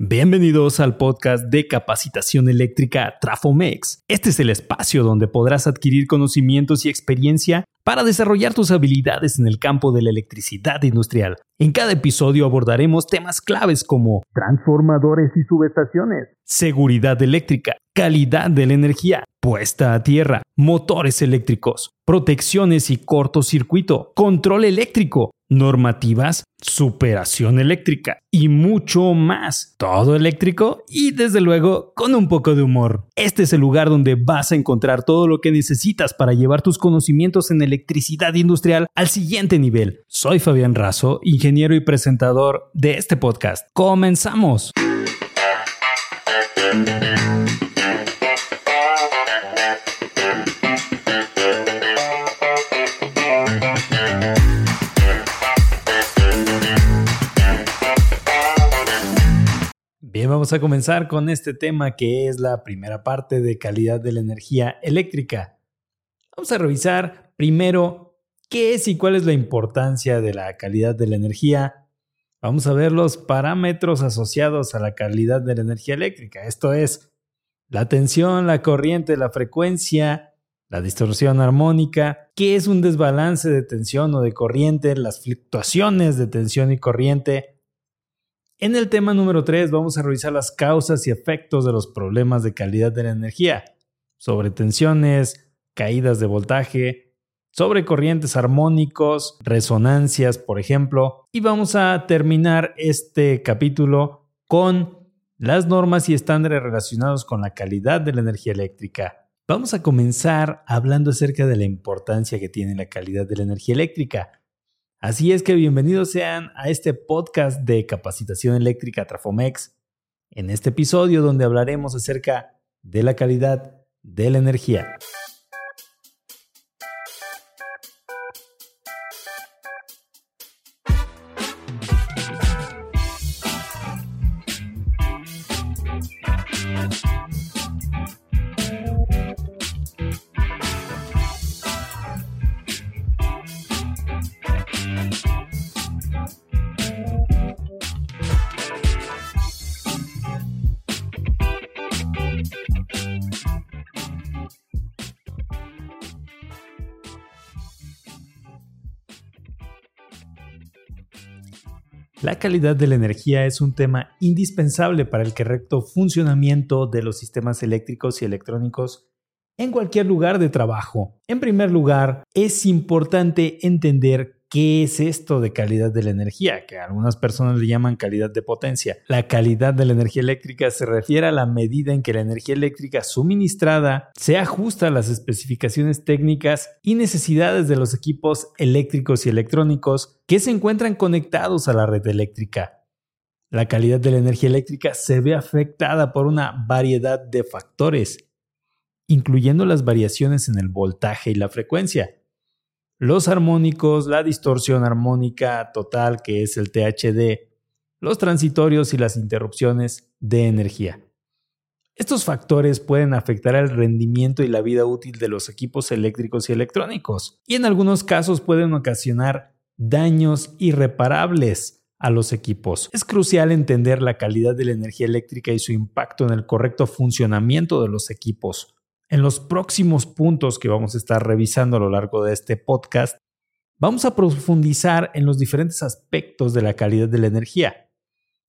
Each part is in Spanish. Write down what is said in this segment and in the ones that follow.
Bienvenidos al podcast de capacitación eléctrica Trafomex. Este es el espacio donde podrás adquirir conocimientos y experiencia para desarrollar tus habilidades en el campo de la electricidad industrial. En cada episodio abordaremos temas claves como transformadores y subestaciones, seguridad eléctrica, calidad de la energía, puesta a tierra, motores eléctricos, protecciones y cortocircuito, control eléctrico, normativas, superación eléctrica y mucho más. Todo eléctrico y desde luego con un poco de humor. Este es el lugar donde vas a encontrar todo lo que necesitas para llevar tus conocimientos en electricidad industrial al siguiente nivel. Soy Fabián Razo, ingeniero y presentador de este podcast. Comenzamos. Vamos a comenzar con este tema que es la primera parte de calidad de la energía eléctrica. Vamos a revisar primero qué es y cuál es la importancia de la calidad de la energía. Vamos a ver los parámetros asociados a la calidad de la energía eléctrica. Esto es la tensión, la corriente, la frecuencia, la distorsión armónica, qué es un desbalance de tensión o de corriente, las fluctuaciones de tensión y corriente, en el tema número 3 vamos a revisar las causas y efectos de los problemas de calidad de la energía, sobre tensiones, caídas de voltaje, sobre corrientes armónicos, resonancias, por ejemplo, y vamos a terminar este capítulo con las normas y estándares relacionados con la calidad de la energía eléctrica. Vamos a comenzar hablando acerca de la importancia que tiene la calidad de la energía eléctrica. Así es que bienvenidos sean a este podcast de capacitación eléctrica Trafomex, en este episodio donde hablaremos acerca de la calidad de la energía. La calidad de la energía es un tema indispensable para el correcto funcionamiento de los sistemas eléctricos y electrónicos en cualquier lugar de trabajo. En primer lugar, es importante entender ¿Qué es esto de calidad de la energía? Que algunas personas le llaman calidad de potencia. La calidad de la energía eléctrica se refiere a la medida en que la energía eléctrica suministrada se ajusta a las especificaciones técnicas y necesidades de los equipos eléctricos y electrónicos que se encuentran conectados a la red eléctrica. La calidad de la energía eléctrica se ve afectada por una variedad de factores, incluyendo las variaciones en el voltaje y la frecuencia los armónicos, la distorsión armónica total que es el THD, los transitorios y las interrupciones de energía. Estos factores pueden afectar el rendimiento y la vida útil de los equipos eléctricos y electrónicos, y en algunos casos pueden ocasionar daños irreparables a los equipos. Es crucial entender la calidad de la energía eléctrica y su impacto en el correcto funcionamiento de los equipos. En los próximos puntos que vamos a estar revisando a lo largo de este podcast, vamos a profundizar en los diferentes aspectos de la calidad de la energía,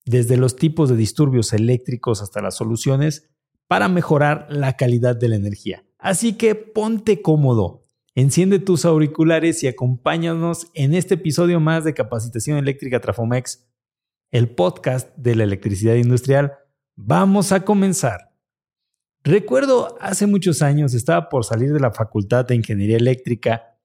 desde los tipos de disturbios eléctricos hasta las soluciones para mejorar la calidad de la energía. Así que ponte cómodo, enciende tus auriculares y acompáñanos en este episodio más de Capacitación Eléctrica Trafomex, el podcast de la electricidad industrial. Vamos a comenzar. Recuerdo hace muchos años, estaba por salir de la Facultad de Ingeniería Eléctrica.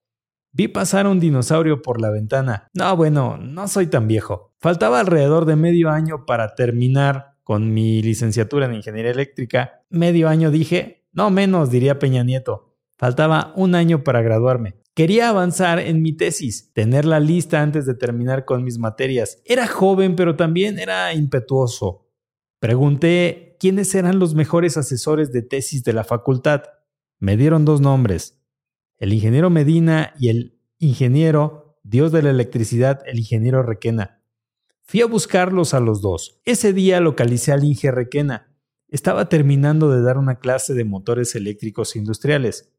Vi pasar un dinosaurio por la ventana. No, bueno, no soy tan viejo. Faltaba alrededor de medio año para terminar con mi licenciatura en Ingeniería Eléctrica. Medio año dije, no menos, diría Peña Nieto. Faltaba un año para graduarme. Quería avanzar en mi tesis, tenerla lista antes de terminar con mis materias. Era joven, pero también era impetuoso. Pregunté quiénes eran los mejores asesores de tesis de la facultad. Me dieron dos nombres, el ingeniero Medina y el ingeniero, Dios de la electricidad, el ingeniero Requena. Fui a buscarlos a los dos. Ese día localicé al Inge Requena. Estaba terminando de dar una clase de motores eléctricos industriales,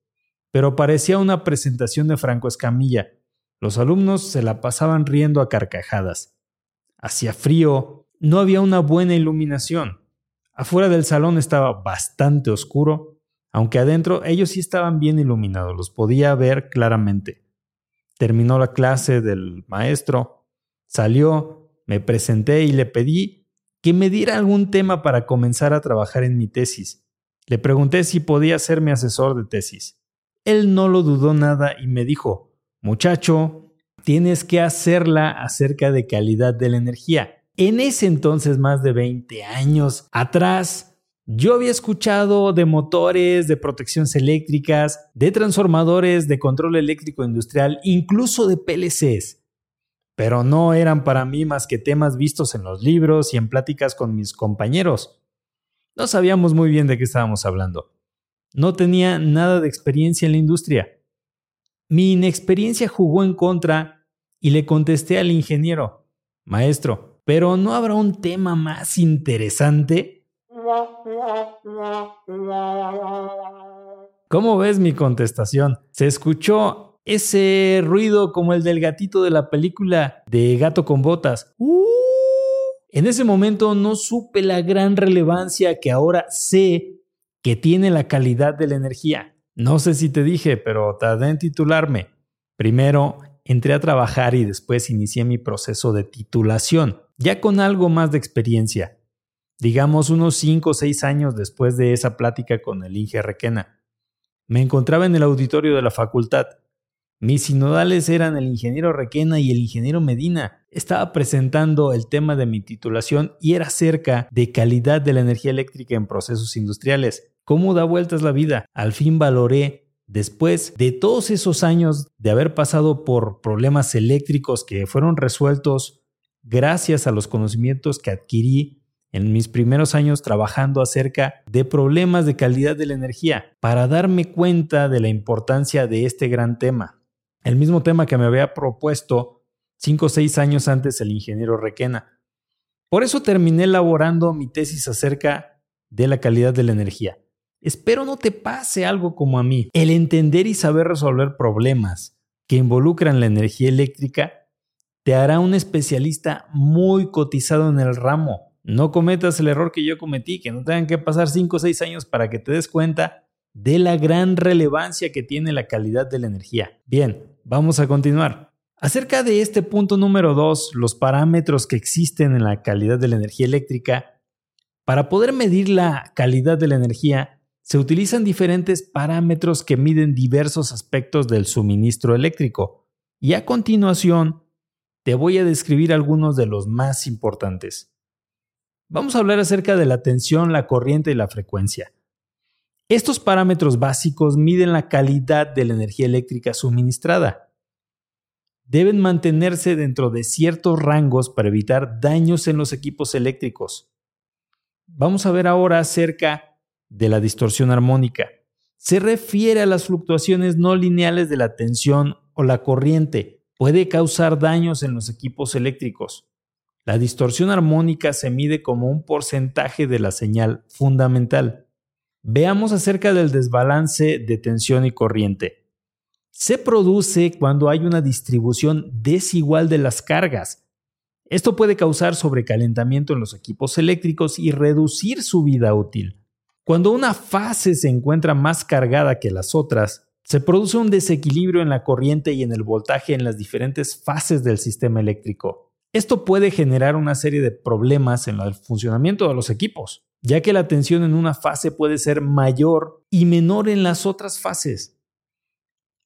pero parecía una presentación de Franco Escamilla. Los alumnos se la pasaban riendo a carcajadas. Hacía frío, no había una buena iluminación. Afuera del salón estaba bastante oscuro, aunque adentro ellos sí estaban bien iluminados, los podía ver claramente. Terminó la clase del maestro, salió, me presenté y le pedí que me diera algún tema para comenzar a trabajar en mi tesis. Le pregunté si podía ser mi asesor de tesis. Él no lo dudó nada y me dijo, muchacho, tienes que hacerla acerca de calidad de la energía. En ese entonces, más de 20 años atrás, yo había escuchado de motores, de protecciones eléctricas, de transformadores, de control eléctrico industrial, incluso de PLCs. Pero no eran para mí más que temas vistos en los libros y en pláticas con mis compañeros. No sabíamos muy bien de qué estábamos hablando. No tenía nada de experiencia en la industria. Mi inexperiencia jugó en contra y le contesté al ingeniero, maestro, pero ¿no habrá un tema más interesante? ¿Cómo ves mi contestación? Se escuchó ese ruido como el del gatito de la película de Gato con Botas. ¡Uh! En ese momento no supe la gran relevancia que ahora sé que tiene la calidad de la energía. No sé si te dije, pero tardé en titularme. Primero, entré a trabajar y después inicié mi proceso de titulación, ya con algo más de experiencia digamos unos 5 o 6 años después de esa plática con el Inge Requena. Me encontraba en el auditorio de la facultad. Mis sinodales eran el ingeniero Requena y el ingeniero Medina. Estaba presentando el tema de mi titulación y era acerca de calidad de la energía eléctrica en procesos industriales. ¿Cómo da vueltas la vida? Al fin valoré, después de todos esos años de haber pasado por problemas eléctricos que fueron resueltos gracias a los conocimientos que adquirí en mis primeros años trabajando acerca de problemas de calidad de la energía para darme cuenta de la importancia de este gran tema. El mismo tema que me había propuesto cinco o seis años antes el ingeniero Requena. Por eso terminé elaborando mi tesis acerca de la calidad de la energía. Espero no te pase algo como a mí. El entender y saber resolver problemas que involucran la energía eléctrica te hará un especialista muy cotizado en el ramo no cometas el error que yo cometí, que no tengan que pasar 5 o 6 años para que te des cuenta de la gran relevancia que tiene la calidad de la energía. Bien, vamos a continuar. Acerca de este punto número 2, los parámetros que existen en la calidad de la energía eléctrica, para poder medir la calidad de la energía, se utilizan diferentes parámetros que miden diversos aspectos del suministro eléctrico. Y a continuación, te voy a describir algunos de los más importantes. Vamos a hablar acerca de la tensión, la corriente y la frecuencia. Estos parámetros básicos miden la calidad de la energía eléctrica suministrada. Deben mantenerse dentro de ciertos rangos para evitar daños en los equipos eléctricos. Vamos a ver ahora acerca de la distorsión armónica. Se refiere a las fluctuaciones no lineales de la tensión o la corriente. Puede causar daños en los equipos eléctricos. La distorsión armónica se mide como un porcentaje de la señal fundamental. Veamos acerca del desbalance de tensión y corriente. Se produce cuando hay una distribución desigual de las cargas. Esto puede causar sobrecalentamiento en los equipos eléctricos y reducir su vida útil. Cuando una fase se encuentra más cargada que las otras, se produce un desequilibrio en la corriente y en el voltaje en las diferentes fases del sistema eléctrico. Esto puede generar una serie de problemas en el funcionamiento de los equipos, ya que la tensión en una fase puede ser mayor y menor en las otras fases,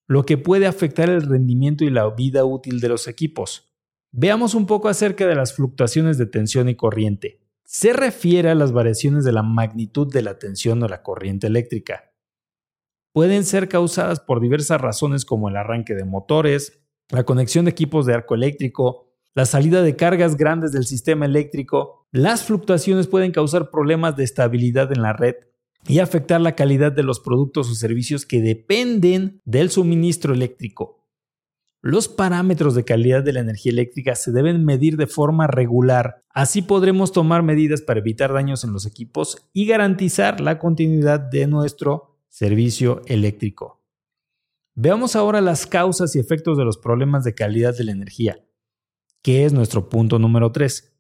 lo que puede afectar el rendimiento y la vida útil de los equipos. Veamos un poco acerca de las fluctuaciones de tensión y corriente. Se refiere a las variaciones de la magnitud de la tensión o la corriente eléctrica. Pueden ser causadas por diversas razones como el arranque de motores, la conexión de equipos de arco eléctrico, la salida de cargas grandes del sistema eléctrico, las fluctuaciones pueden causar problemas de estabilidad en la red y afectar la calidad de los productos o servicios que dependen del suministro eléctrico. Los parámetros de calidad de la energía eléctrica se deben medir de forma regular. Así podremos tomar medidas para evitar daños en los equipos y garantizar la continuidad de nuestro servicio eléctrico. Veamos ahora las causas y efectos de los problemas de calidad de la energía, que es nuestro punto número 3.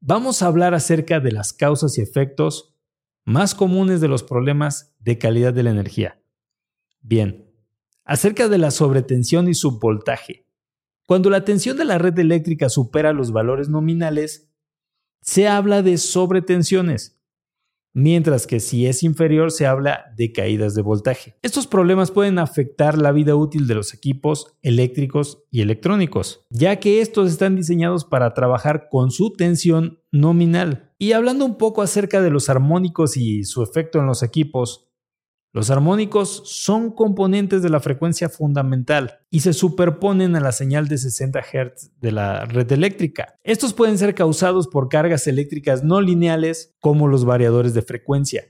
Vamos a hablar acerca de las causas y efectos más comunes de los problemas de calidad de la energía. Bien, acerca de la sobretensión y subvoltaje. Cuando la tensión de la red eléctrica supera los valores nominales, se habla de sobretensiones, mientras que si es inferior se habla de caídas de voltaje. Estos problemas pueden afectar la vida útil de los equipos eléctricos y electrónicos, ya que estos están diseñados para trabajar con su tensión nominal. Y hablando un poco acerca de los armónicos y su efecto en los equipos, los armónicos son componentes de la frecuencia fundamental y se superponen a la señal de 60 Hz de la red eléctrica. Estos pueden ser causados por cargas eléctricas no lineales como los variadores de frecuencia.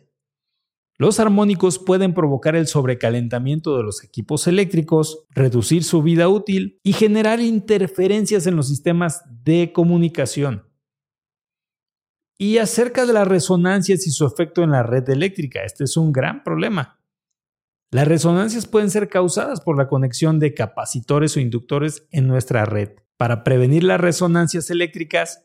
Los armónicos pueden provocar el sobrecalentamiento de los equipos eléctricos, reducir su vida útil y generar interferencias en los sistemas de comunicación y acerca de las resonancias y su efecto en la red eléctrica. Este es un gran problema. Las resonancias pueden ser causadas por la conexión de capacitores o inductores en nuestra red. Para prevenir las resonancias eléctricas,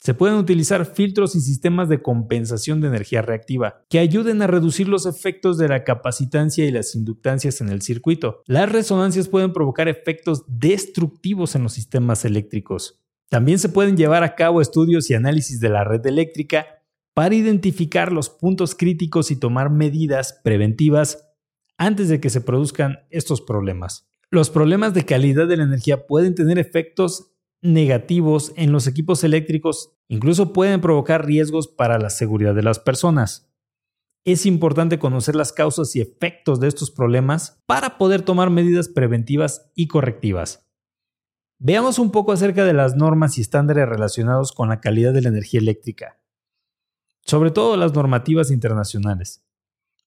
se pueden utilizar filtros y sistemas de compensación de energía reactiva que ayuden a reducir los efectos de la capacitancia y las inductancias en el circuito. Las resonancias pueden provocar efectos destructivos en los sistemas eléctricos. También se pueden llevar a cabo estudios y análisis de la red eléctrica para identificar los puntos críticos y tomar medidas preventivas antes de que se produzcan estos problemas. Los problemas de calidad de la energía pueden tener efectos negativos en los equipos eléctricos, incluso pueden provocar riesgos para la seguridad de las personas. Es importante conocer las causas y efectos de estos problemas para poder tomar medidas preventivas y correctivas. Veamos un poco acerca de las normas y estándares relacionados con la calidad de la energía eléctrica, sobre todo las normativas internacionales.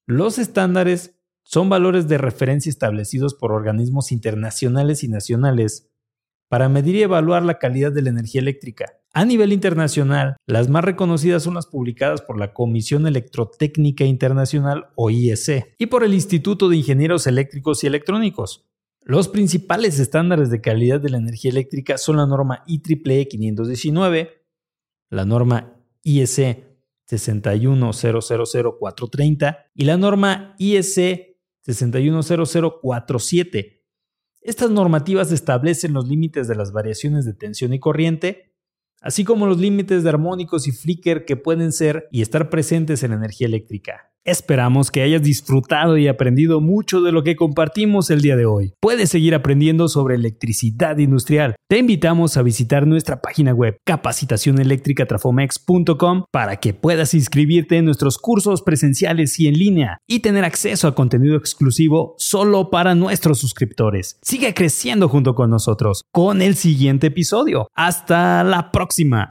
Los estándares son valores de referencia establecidos por organismos internacionales y nacionales para medir y evaluar la calidad de la energía eléctrica. A nivel internacional, las más reconocidas son las publicadas por la Comisión Electrotécnica Internacional o IEC y por el Instituto de Ingenieros Eléctricos y Electrónicos. Los principales estándares de calidad de la energía eléctrica son la norma IEEE 519, la norma IEC 6100430 y la norma IEC 610047. Estas normativas establecen los límites de las variaciones de tensión y corriente, así como los límites de armónicos y flicker que pueden ser y estar presentes en la energía eléctrica. Esperamos que hayas disfrutado y aprendido mucho de lo que compartimos el día de hoy. Puedes seguir aprendiendo sobre electricidad industrial. Te invitamos a visitar nuestra página web capacitacioneléctricatrafomex.com para que puedas inscribirte en nuestros cursos presenciales y en línea y tener acceso a contenido exclusivo solo para nuestros suscriptores. Sigue creciendo junto con nosotros con el siguiente episodio. Hasta la próxima.